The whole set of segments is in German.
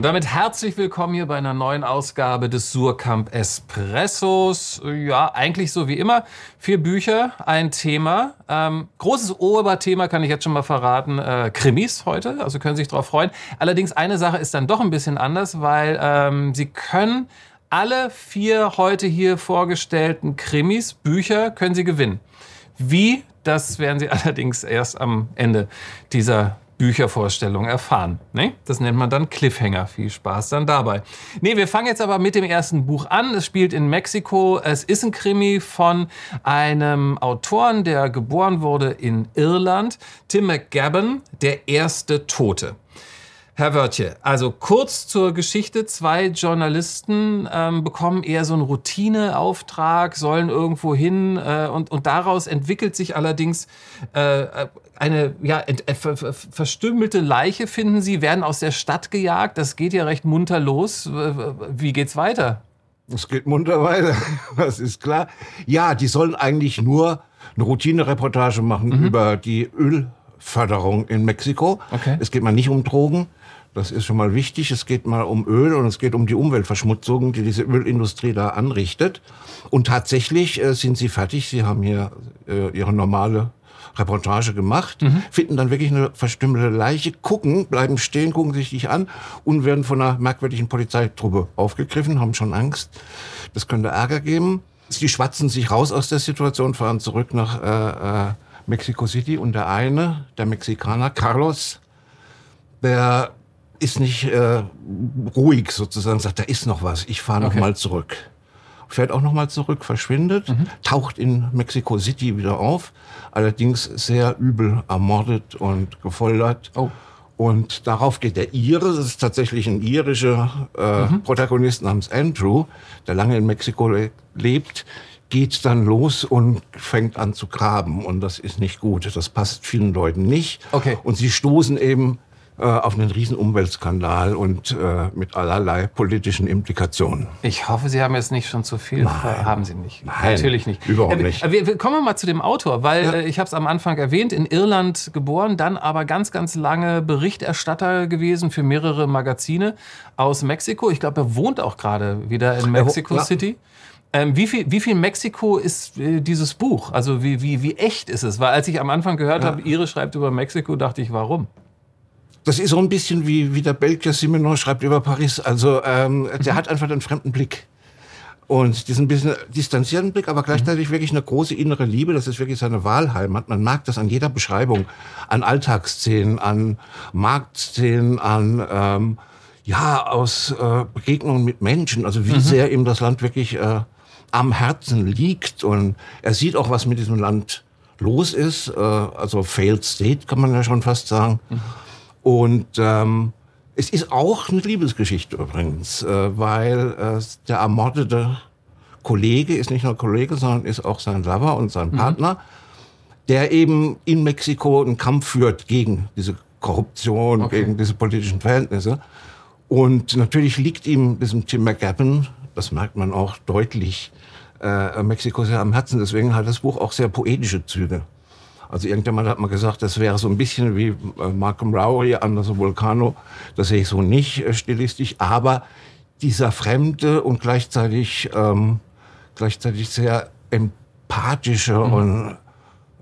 Und damit herzlich willkommen hier bei einer neuen Ausgabe des Surkamp Espressos. Ja, eigentlich so wie immer. Vier Bücher, ein Thema. Ähm, großes Oberthema kann ich jetzt schon mal verraten. Äh, Krimis heute, also können Sie sich darauf freuen. Allerdings eine Sache ist dann doch ein bisschen anders, weil ähm, Sie können alle vier heute hier vorgestellten Krimis, Bücher, können Sie gewinnen. Wie, das werden Sie allerdings erst am Ende dieser Büchervorstellung erfahren. Ne? Das nennt man dann Cliffhanger. Viel Spaß dann dabei. Nee, wir fangen jetzt aber mit dem ersten Buch an. Es spielt in Mexiko. Es ist ein Krimi von einem Autoren, der geboren wurde in Irland. Tim McGabin, der erste Tote. Herr Wörtje, also kurz zur Geschichte. Zwei Journalisten ähm, bekommen eher so einen Routineauftrag, sollen irgendwo hin äh, und, und daraus entwickelt sich allerdings äh, eine ja, äh, verstümmelte Leiche, finden sie, werden aus der Stadt gejagt. Das geht ja recht munter los. Wie geht's weiter? Es geht munter weiter, das ist klar. Ja, die sollen eigentlich nur eine Routinereportage machen mhm. über die Ölförderung in Mexiko. Okay. Es geht mal nicht um Drogen. Das ist schon mal wichtig. Es geht mal um Öl und es geht um die Umweltverschmutzung, die diese Ölindustrie da anrichtet. Und tatsächlich äh, sind sie fertig. Sie haben hier äh, ihre normale Reportage gemacht, mhm. finden dann wirklich eine verstümmelte Leiche, gucken, bleiben stehen, gucken sich dich an und werden von einer merkwürdigen Polizeitruppe aufgegriffen, haben schon Angst. Das könnte Ärger geben. Die schwatzen sich raus aus der Situation, fahren zurück nach äh, äh, Mexico City und der eine, der Mexikaner, Carlos, der ist nicht äh, ruhig sozusagen, sagt, da ist noch was, ich fahre okay. noch mal zurück. Fährt auch noch mal zurück, verschwindet, mhm. taucht in Mexico City wieder auf, allerdings sehr übel ermordet und gefoltert. Oh. Und darauf geht der Ire, das ist tatsächlich ein irischer äh, mhm. Protagonist namens Andrew, der lange in Mexiko lebt, geht dann los und fängt an zu graben. Und das ist nicht gut. Das passt vielen Leuten nicht. Okay. Und sie stoßen eben äh, auf einen riesen Umweltskandal und äh, mit allerlei politischen Implikationen. Ich hoffe, Sie haben jetzt nicht schon zu viel. Nein. Haben Sie nicht. Nein, natürlich nicht. Überhaupt äh, nicht. Wir, wir kommen mal zu dem Autor, weil ja. äh, ich habe es am Anfang erwähnt, in Irland geboren, dann aber ganz, ganz lange Berichterstatter gewesen für mehrere Magazine aus Mexiko. Ich glaube, er wohnt auch gerade wieder in Mexico ja. City. Ähm, wie, viel, wie viel Mexiko ist äh, dieses Buch? Also wie, wie, wie echt ist es? Weil als ich am Anfang gehört ja. habe, Ihre schreibt über Mexiko, dachte ich, warum? Das ist so ein bisschen wie, wie der Belgier Simenon schreibt über Paris. Also ähm, der mhm. hat einfach einen fremden Blick. Und diesen bisschen distanzierten Blick, aber gleichzeitig mhm. wirklich eine große innere Liebe. Das ist wirklich seine Wahlheimat. Man merkt das an jeder Beschreibung, an Alltagsszenen, an Marktszenen, an ähm, ja aus äh, Begegnungen mit Menschen. Also wie mhm. sehr ihm das Land wirklich äh, am Herzen liegt. Und er sieht auch, was mit diesem Land los ist. Äh, also failed state kann man ja schon fast sagen. Mhm. Und ähm, es ist auch eine Liebesgeschichte übrigens, äh, weil äh, der ermordete Kollege ist nicht nur Kollege, sondern ist auch sein Lover und sein mhm. Partner, der eben in Mexiko einen Kampf führt gegen diese Korruption, okay. gegen diese politischen Verhältnisse. Und natürlich liegt ihm diesem Tim McGavin, das merkt man auch deutlich, äh, Mexiko sehr am Herzen. Deswegen hat das Buch auch sehr poetische Züge. Also irgendjemand hat mal gesagt, das wäre so ein bisschen wie äh, Malcolm Lowry, Anderson Vulcano. Das sehe ich so nicht äh, stilistisch. Aber dieser fremde und gleichzeitig, ähm, gleichzeitig sehr empathische mhm. und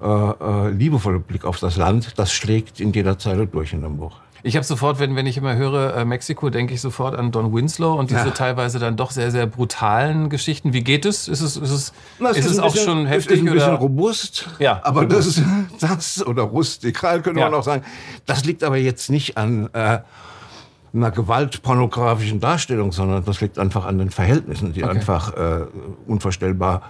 äh, äh, liebevolle Blick auf das Land, das schlägt in jeder Zeile durch in dem Buch. Ich habe sofort, wenn, wenn ich immer höre äh, Mexiko, denke ich sofort an Don Winslow und diese ja. teilweise dann doch sehr, sehr brutalen Geschichten. Wie geht es? Ist es, ist es, Na, ist ist es auch bisschen, schon heftig? Ist ein bisschen oder? robust. Ja. Aber das ist das, oder rustikal könnte ja. man auch sagen. Das liegt aber jetzt nicht an äh, einer gewaltpornografischen Darstellung, sondern das liegt einfach an den Verhältnissen, die okay. einfach äh, unvorstellbar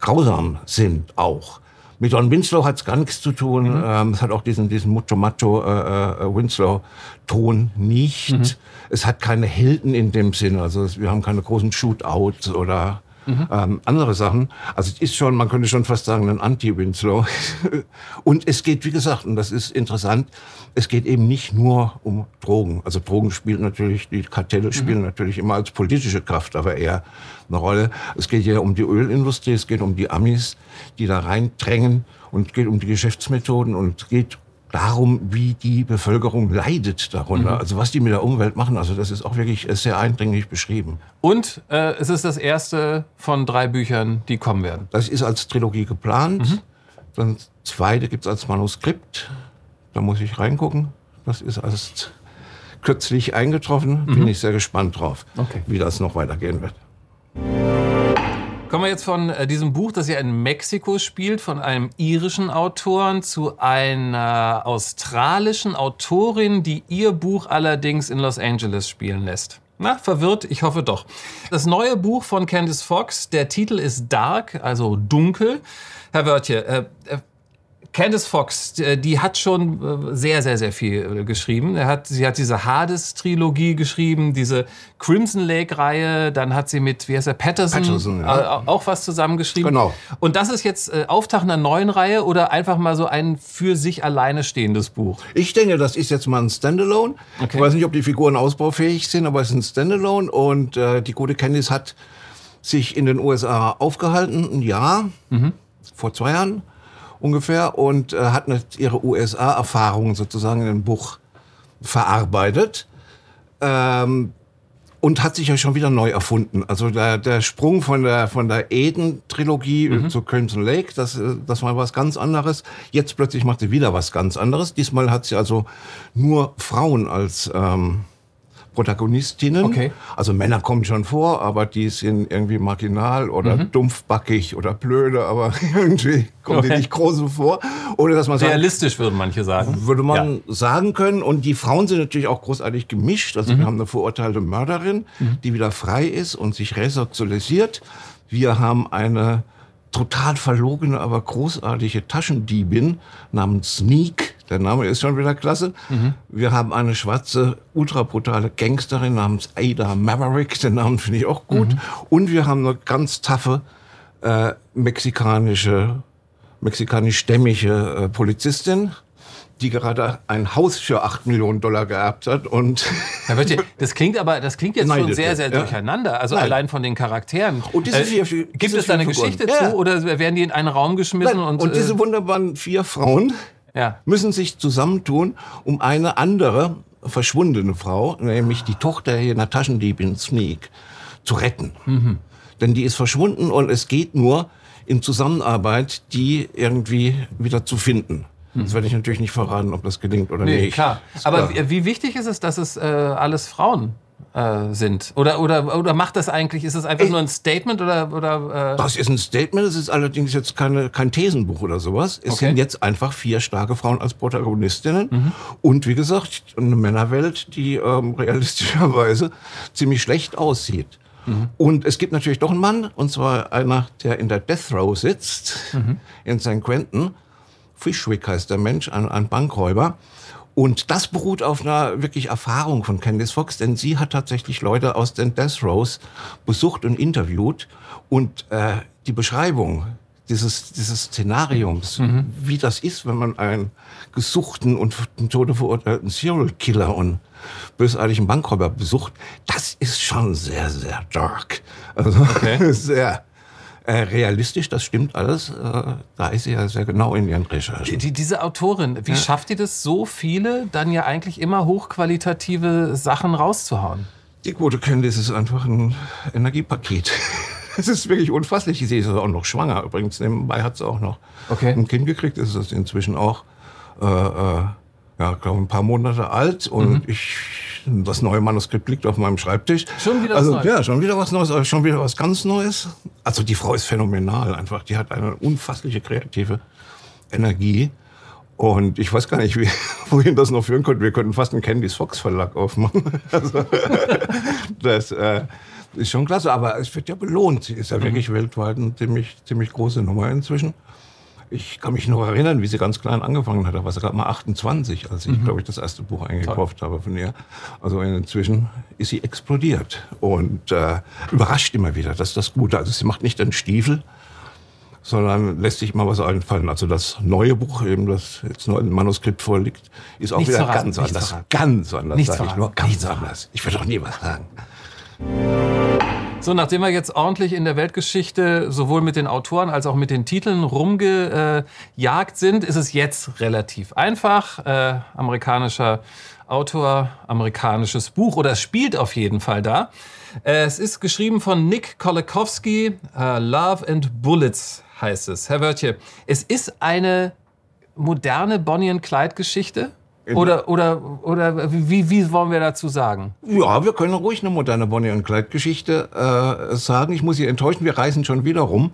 grausam sind auch. Mit Don Winslow hat es gar nichts zu tun. Mhm. Ähm, es hat auch diesen, diesen Mucho-Macho äh, äh, Winslow-Ton nicht. Mhm. Es hat keine Helden in dem Sinn. Also wir haben keine großen Shootouts oder Mhm. Ähm, andere Sachen. Also es ist schon, man könnte schon fast sagen, ein Anti-Winslow. und es geht, wie gesagt, und das ist interessant, es geht eben nicht nur um Drogen. Also Drogen spielen natürlich, die Kartelle mhm. spielen mhm. natürlich immer als politische Kraft, aber eher eine Rolle. Es geht ja um die Ölindustrie, es geht um die Amis, die da reindrängen und es geht um die Geschäftsmethoden und es geht darum, wie die Bevölkerung leidet darunter. Mhm. Also was die mit der Umwelt machen. Also das ist auch wirklich sehr eindringlich beschrieben. Und äh, es ist das erste von drei Büchern, die kommen werden. Das ist als Trilogie geplant. Mhm. Dann zweite gibt es als Manuskript. Da muss ich reingucken. Das ist erst kürzlich eingetroffen. Mhm. Bin ich sehr gespannt drauf, okay. wie das noch weitergehen wird. Kommen wir jetzt von äh, diesem Buch, das ja in Mexiko spielt, von einem irischen Autoren zu einer australischen Autorin, die ihr Buch allerdings in Los Angeles spielen lässt. Na, verwirrt? Ich hoffe doch. Das neue Buch von Candice Fox, der Titel ist Dark, also dunkel. Herr Wörtje, äh, äh Candice Fox, äh, die hat schon äh, sehr, sehr, sehr viel äh, geschrieben. Er hat, sie hat diese Hades-Trilogie geschrieben, diese Crimson Lake-Reihe, dann hat sie mit, wie heißt er, Patterson, Patterson ja. auch was zusammengeschrieben. Genau. Und das ist jetzt Auftakt einer neuen Reihe oder einfach mal so ein für sich alleine stehendes Buch? Ich denke, das ist jetzt mal ein Standalone. Okay. Ich weiß nicht, ob die Figuren ausbaufähig sind, aber es ist ein Standalone und äh, die gute Candice hat sich in den USA aufgehalten, ein Jahr, mhm. vor zwei Jahren ungefähr und äh, hat ihre USA-Erfahrungen sozusagen in ein Buch verarbeitet. Ähm, und hat sich ja schon wieder neu erfunden. Also der, der Sprung von der, von der Eden-Trilogie mhm. zu Crimson Lake, das, äh, das war was ganz anderes. Jetzt plötzlich macht sie wieder was ganz anderes. Diesmal hat sie also nur Frauen als ähm, Protagonistinnen. Okay. Also Männer kommen schon vor, aber die sind irgendwie marginal oder mhm. dumpfbackig oder blöde, aber irgendwie kommen okay. die nicht groß vor. Oder dass man sagt, Realistisch würden manche sagen. Würde man ja. sagen können. Und die Frauen sind natürlich auch großartig gemischt. Also mhm. wir haben eine verurteilte Mörderin, mhm. die wieder frei ist und sich resozialisiert. Wir haben eine total verlogene, aber großartige Taschendiebin namens Sneak. Der Name ist schon wieder klasse. Mhm. Wir haben eine schwarze, ultra brutale Gangsterin namens Ada Maverick. Den Namen finde ich auch gut. Mhm. Und wir haben eine ganz taffe äh, mexikanische, mexikanisch-stämmige äh, Polizistin die gerade ein Haus für 8 Millionen Dollar geerbt hat und das klingt aber das klingt jetzt schon sehr sehr durcheinander also Nein. allein von den Charakteren und diese vier, äh, gibt diese es da eine Geschichte ja. zu oder werden die in einen Raum geschmissen und und diese äh, wunderbaren vier Frauen ja. müssen sich zusammentun um eine andere verschwundene Frau nämlich die Tochter jener Taschendiebin Sneak zu retten mhm. denn die ist verschwunden und es geht nur in Zusammenarbeit die irgendwie wieder zu finden das werde ich natürlich nicht verraten, ob das gelingt oder nee, nicht. Klar. Aber wie, wie wichtig ist es, dass es äh, alles Frauen äh, sind? Oder, oder, oder macht das eigentlich, ist es einfach ich, nur ein Statement oder? oder äh das ist ein Statement, es ist allerdings jetzt keine, kein Thesenbuch oder sowas. Es okay. sind jetzt einfach vier starke Frauen als Protagonistinnen mhm. und wie gesagt, eine Männerwelt, die ähm, realistischerweise ziemlich schlecht aussieht. Mhm. Und es gibt natürlich doch einen Mann, und zwar einer, der in der Death Row sitzt, mhm. in St. Quentin. Fishwick heißt der Mensch, ein, ein Bankräuber. Und das beruht auf einer wirklich Erfahrung von Candice Fox, denn sie hat tatsächlich Leute aus den Death Rows besucht und interviewt. Und äh, die Beschreibung dieses, dieses Szenariums, mhm. wie das ist, wenn man einen gesuchten und zum Tode verurteilten Serial Killer und bösartigen Bankräuber besucht, das ist schon sehr, sehr dark. Also okay. sehr äh, realistisch, das stimmt alles. Äh, da ist sie ja sehr genau in ihren Recherchen. Die, diese Autorin, wie ja. schafft die das, so viele dann ja eigentlich immer hochqualitative Sachen rauszuhauen? Die gute Candice ist einfach ein Energiepaket. Es ist wirklich unfasslich. Sie ist auch noch schwanger. Übrigens, nebenbei hat sie auch noch okay. ein Kind gekriegt. Das ist inzwischen auch, äh, äh, ja, glaube ein paar Monate alt. Und mhm. ich das neue Manuskript liegt auf meinem Schreibtisch. Schon wieder also, was Neues? Ja, schon wieder was Neues, schon wieder was ganz Neues. Also die Frau ist phänomenal einfach. Die hat eine unfassliche kreative Energie. Und ich weiß gar nicht, wie, wohin das noch führen könnte. Wir könnten fast einen Candice Fox Verlag aufmachen. Also, das äh, ist schon klasse, aber es wird ja belohnt. Sie ist ja mhm. wirklich weltweit eine ziemlich, ziemlich große Nummer inzwischen. Ich kann mich noch erinnern, wie sie ganz klein angefangen hat. Da war sie gerade mal 28, als ich, mhm. glaube ich, das erste Buch eingekauft Toll. habe von ihr. Also inzwischen ist sie explodiert und äh, überrascht immer wieder. Das ist das Gute. Also sie macht nicht den Stiefel, sondern lässt sich mal was einfallen. Also das neue Buch, eben das jetzt nur ein Manuskript vorliegt, ist auch nichts wieder verraten, ganz anders. Ganz anders, sage ich nur. Ganz anders. Ich will doch nie was sagen. So, nachdem wir jetzt ordentlich in der Weltgeschichte sowohl mit den Autoren als auch mit den Titeln rumgejagt sind, ist es jetzt relativ einfach. Äh, amerikanischer Autor, amerikanisches Buch oder spielt auf jeden Fall da. Äh, es ist geschrieben von Nick Kolakowski. Uh, Love and Bullets heißt es. Herr Wörtje, es ist eine moderne Bonnie and Clyde Geschichte? Oder, oder, oder wie, wie wollen wir dazu sagen? Ja, wir können ruhig eine moderne Bonnie und Clyde Geschichte äh, sagen. Ich muss Sie enttäuschen, wir reisen schon wieder rum,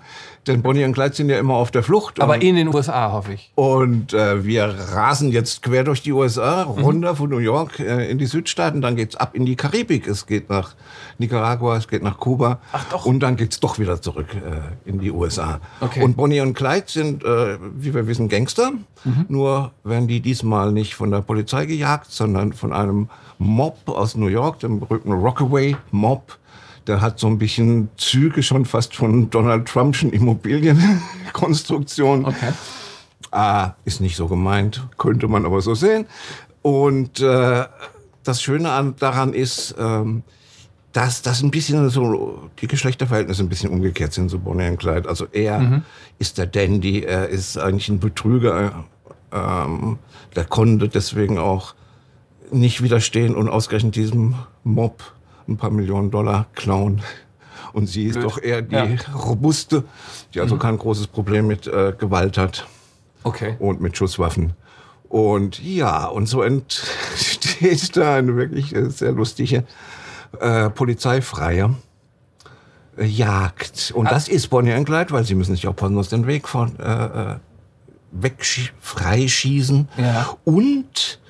denn Bonnie und Clyde sind ja immer auf der Flucht. Aber in den USA, hoffe ich. Und äh, wir rasen jetzt quer durch die USA, runter mhm. von New York äh, in die Südstaaten, dann geht's ab in die Karibik. Es geht nach Nicaragua, es geht nach Kuba. Ach doch. Und dann geht's doch wieder zurück äh, in die USA. Okay. Und Bonnie und Clyde sind, äh, wie wir wissen, Gangster. Mhm. Nur werden die diesmal nicht von der Polizei gejagt, sondern von einem Mob aus New York, dem berühmten Rockaway Mob. Der hat so ein bisschen Züge schon fast von Donald Trumpschen Immobilienkonstruktion. Okay. Ah, ist nicht so gemeint, könnte man aber so sehen. Und äh, das Schöne an, daran ist, ähm, dass das ein bisschen so die Geschlechterverhältnisse ein bisschen umgekehrt sind, so Bonnie und Clyde. Also er mhm. ist der Dandy, er ist eigentlich ein Betrüger, ähm, der konnte deswegen auch nicht widerstehen und ausgerechnet diesem Mob ein paar Millionen Dollar klauen. Und sie ist Blöd. doch eher die ja. robuste, die also mhm. kein großes Problem mit äh, Gewalt hat. Okay. Und mit Schusswaffen. Und ja, und so entsteht da eine wirklich äh, sehr lustige äh, polizeifreie äh, Jagd. Und ah. das ist Bonnie and Clyde, weil sie müssen sich auch besonders den Weg von äh, äh weg freischießen. Ja. Und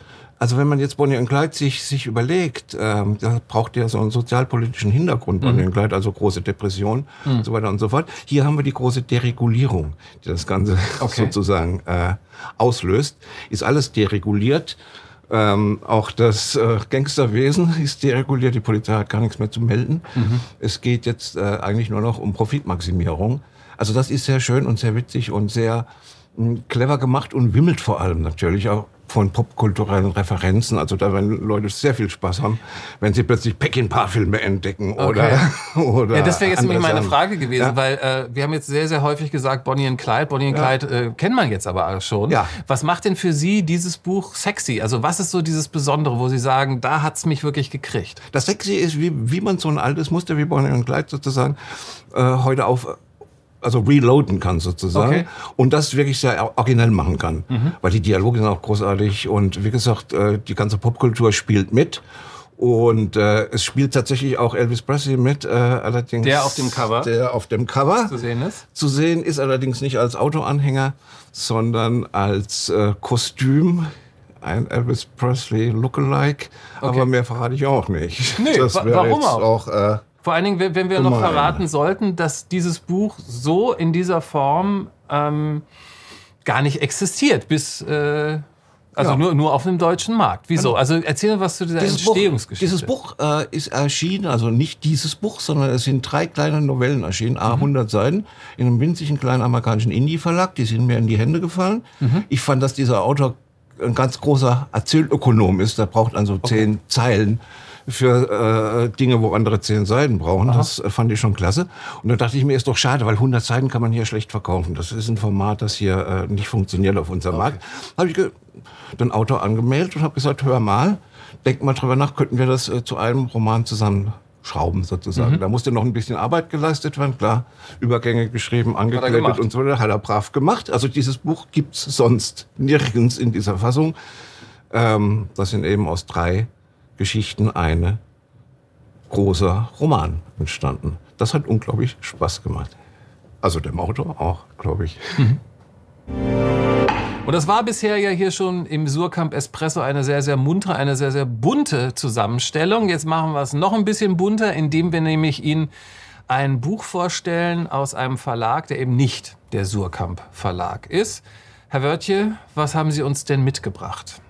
also wenn man jetzt Bonnie und Clyde sich, sich überlegt, ähm, da braucht ja so einen sozialpolitischen Hintergrund, Bonnie mhm. und Clyde, also große Depression mhm. und so weiter und so fort. Hier haben wir die große Deregulierung, die das Ganze okay. sozusagen äh, auslöst. Ist alles dereguliert. Ähm, auch das äh, Gangsterwesen ist dereguliert, die Polizei hat gar nichts mehr zu melden. Mhm. Es geht jetzt äh, eigentlich nur noch um Profitmaximierung. Also das ist sehr schön und sehr witzig und sehr clever gemacht und wimmelt vor allem natürlich auch von popkulturellen Referenzen. Also da werden Leute sehr viel Spaß haben, wenn sie plötzlich Peckinpah-Filme entdecken oder, okay. oder Ja, das wäre jetzt nämlich meine Frage gewesen, ja? weil äh, wir haben jetzt sehr, sehr häufig gesagt Bonnie und Clyde. Bonnie und ja. Clyde äh, kennt man jetzt aber schon. Ja. Was macht denn für Sie dieses Buch sexy? Also was ist so dieses Besondere, wo Sie sagen, da hat's mich wirklich gekriegt? Das sexy ist, wie, wie man so ein altes Muster wie Bonnie und Clyde sozusagen äh, heute auf also reloaden kann sozusagen okay. und das wirklich sehr originell machen kann, mhm. weil die Dialoge sind auch großartig und wie gesagt, äh, die ganze Popkultur spielt mit und äh, es spielt tatsächlich auch Elvis Presley mit, äh, allerdings der auf dem Cover, der auf dem Cover zu sehen ist. Zu sehen ist allerdings nicht als Autoanhänger, sondern als äh, Kostüm ein Elvis Presley Lookalike, okay. aber mehr verrate ich auch nicht. Nee, das warum auch? auch äh, vor allen Dingen, wenn wir noch verraten sollten, dass dieses Buch so in dieser Form ähm, gar nicht existiert, bis äh, also ja. nur, nur auf dem deutschen Markt. Wieso? Also erzähl was zu dieser dieses Entstehungsgeschichte. Buch, dieses Buch äh, ist erschienen, also nicht dieses Buch, sondern es sind drei kleine Novellen erschienen, mhm. 100 Seiten, in einem winzigen kleinen amerikanischen Indie-Verlag. Die sind mir in die Hände gefallen. Mhm. Ich fand, dass dieser Autor ein ganz großer Erzählökonom ist. Der braucht also okay. zehn Zeilen für äh, Dinge, wo andere zehn Seiten brauchen. Aha. Das äh, fand ich schon klasse. Und da dachte ich mir, ist doch schade, weil 100 Seiten kann man hier schlecht verkaufen. Das ist ein Format, das hier äh, nicht funktioniert auf unserem okay. Markt. Habe ich den Autor angemeldet und habe gesagt, hör mal, denk mal drüber nach, könnten wir das äh, zu einem Roman zusammenschrauben sozusagen. Mhm. Da musste noch ein bisschen Arbeit geleistet werden, klar, Übergänge geschrieben, angekleidet und so, hat er brav gemacht. Also dieses Buch gibt's sonst nirgends in dieser Fassung. Ähm, das sind eben aus drei Geschichten eine großer Roman entstanden. Das hat unglaublich Spaß gemacht. Also dem Autor auch, glaube ich. Mhm. Und das war bisher ja hier schon im Surkamp Espresso eine sehr, sehr muntere, eine sehr, sehr bunte Zusammenstellung. Jetzt machen wir es noch ein bisschen bunter, indem wir nämlich Ihnen ein Buch vorstellen aus einem Verlag, der eben nicht der Surkamp Verlag ist. Herr Wörtje, was haben Sie uns denn mitgebracht?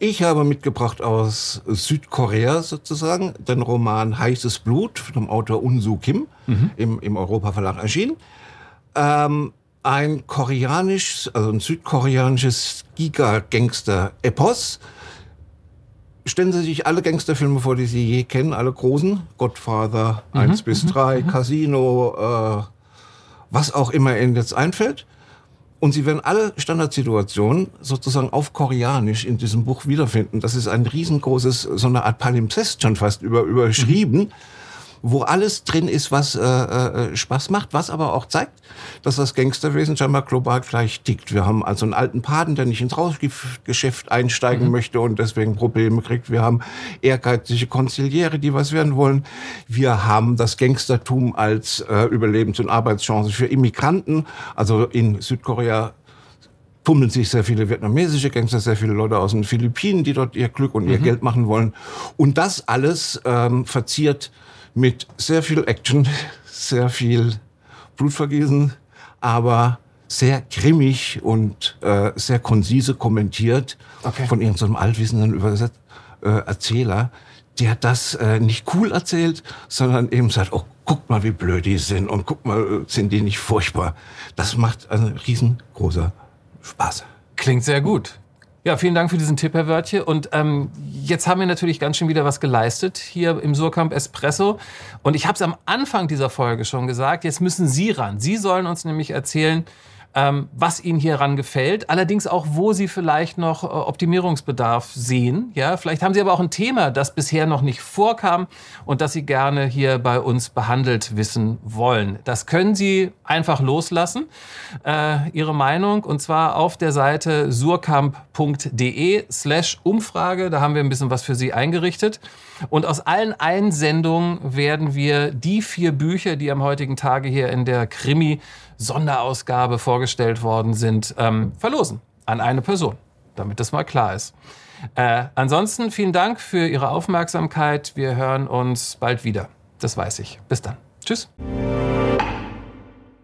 Ich habe mitgebracht aus Südkorea sozusagen den Roman Heißes Blut vom Autor Unsu Kim mhm. im, im Europa Verlag erschienen. Ähm, ein koreanisch, also ein südkoreanisches Giga-Gangster-Epos. stellen Sie sich alle Gangsterfilme vor, die Sie je kennen, alle großen. Godfather, mhm. 1 bis 3, mhm. Casino, äh, was auch immer Ihnen jetzt einfällt. Und Sie werden alle Standardsituationen sozusagen auf Koreanisch in diesem Buch wiederfinden. Das ist ein riesengroßes, so eine Art Palimpsest schon fast über, überschrieben. Mhm wo alles drin ist, was äh, äh, Spaß macht, was aber auch zeigt, dass das Gangsterwesen scheinbar global gleich tickt. Wir haben also einen alten Paden, der nicht ins Rauschgeschäft einsteigen mhm. möchte und deswegen Probleme kriegt. Wir haben ehrgeizige Konziliäre, die was werden wollen. Wir haben das Gangstertum als äh, Überlebens- und Arbeitschance für Immigranten. Also in Südkorea tummeln sich sehr viele vietnamesische Gangster, sehr viele Leute aus den Philippinen, die dort ihr Glück und ihr mhm. Geld machen wollen. Und das alles ähm, verziert mit sehr viel Action, sehr viel Blutvergießen, aber sehr grimmig und äh, sehr konzise kommentiert okay. von irgendeinem so altwissenden Überset äh, Erzähler, der das äh, nicht cool erzählt, sondern eben sagt, oh, guck mal, wie blöd die sind und guck mal, sind die nicht furchtbar. Das macht einen riesengroßer Spaß. Klingt sehr gut. Ja, vielen Dank für diesen Tipp, Herr Wörtje. Und ähm, jetzt haben wir natürlich ganz schön wieder was geleistet hier im Surkamp Espresso. Und ich habe es am Anfang dieser Folge schon gesagt, jetzt müssen Sie ran. Sie sollen uns nämlich erzählen, was Ihnen hieran gefällt, allerdings auch, wo Sie vielleicht noch äh, Optimierungsbedarf sehen. Ja, vielleicht haben Sie aber auch ein Thema, das bisher noch nicht vorkam und das Sie gerne hier bei uns behandelt wissen wollen. Das können Sie einfach loslassen, äh, Ihre Meinung, und zwar auf der Seite surkamp.de slash Umfrage. Da haben wir ein bisschen was für Sie eingerichtet. Und aus allen Einsendungen werden wir die vier Bücher, die am heutigen Tage hier in der Krimi Sonderausgabe vorgestellt worden sind, ähm, verlosen an eine Person, damit das mal klar ist. Äh, ansonsten vielen Dank für Ihre Aufmerksamkeit. Wir hören uns bald wieder. Das weiß ich. Bis dann. Tschüss.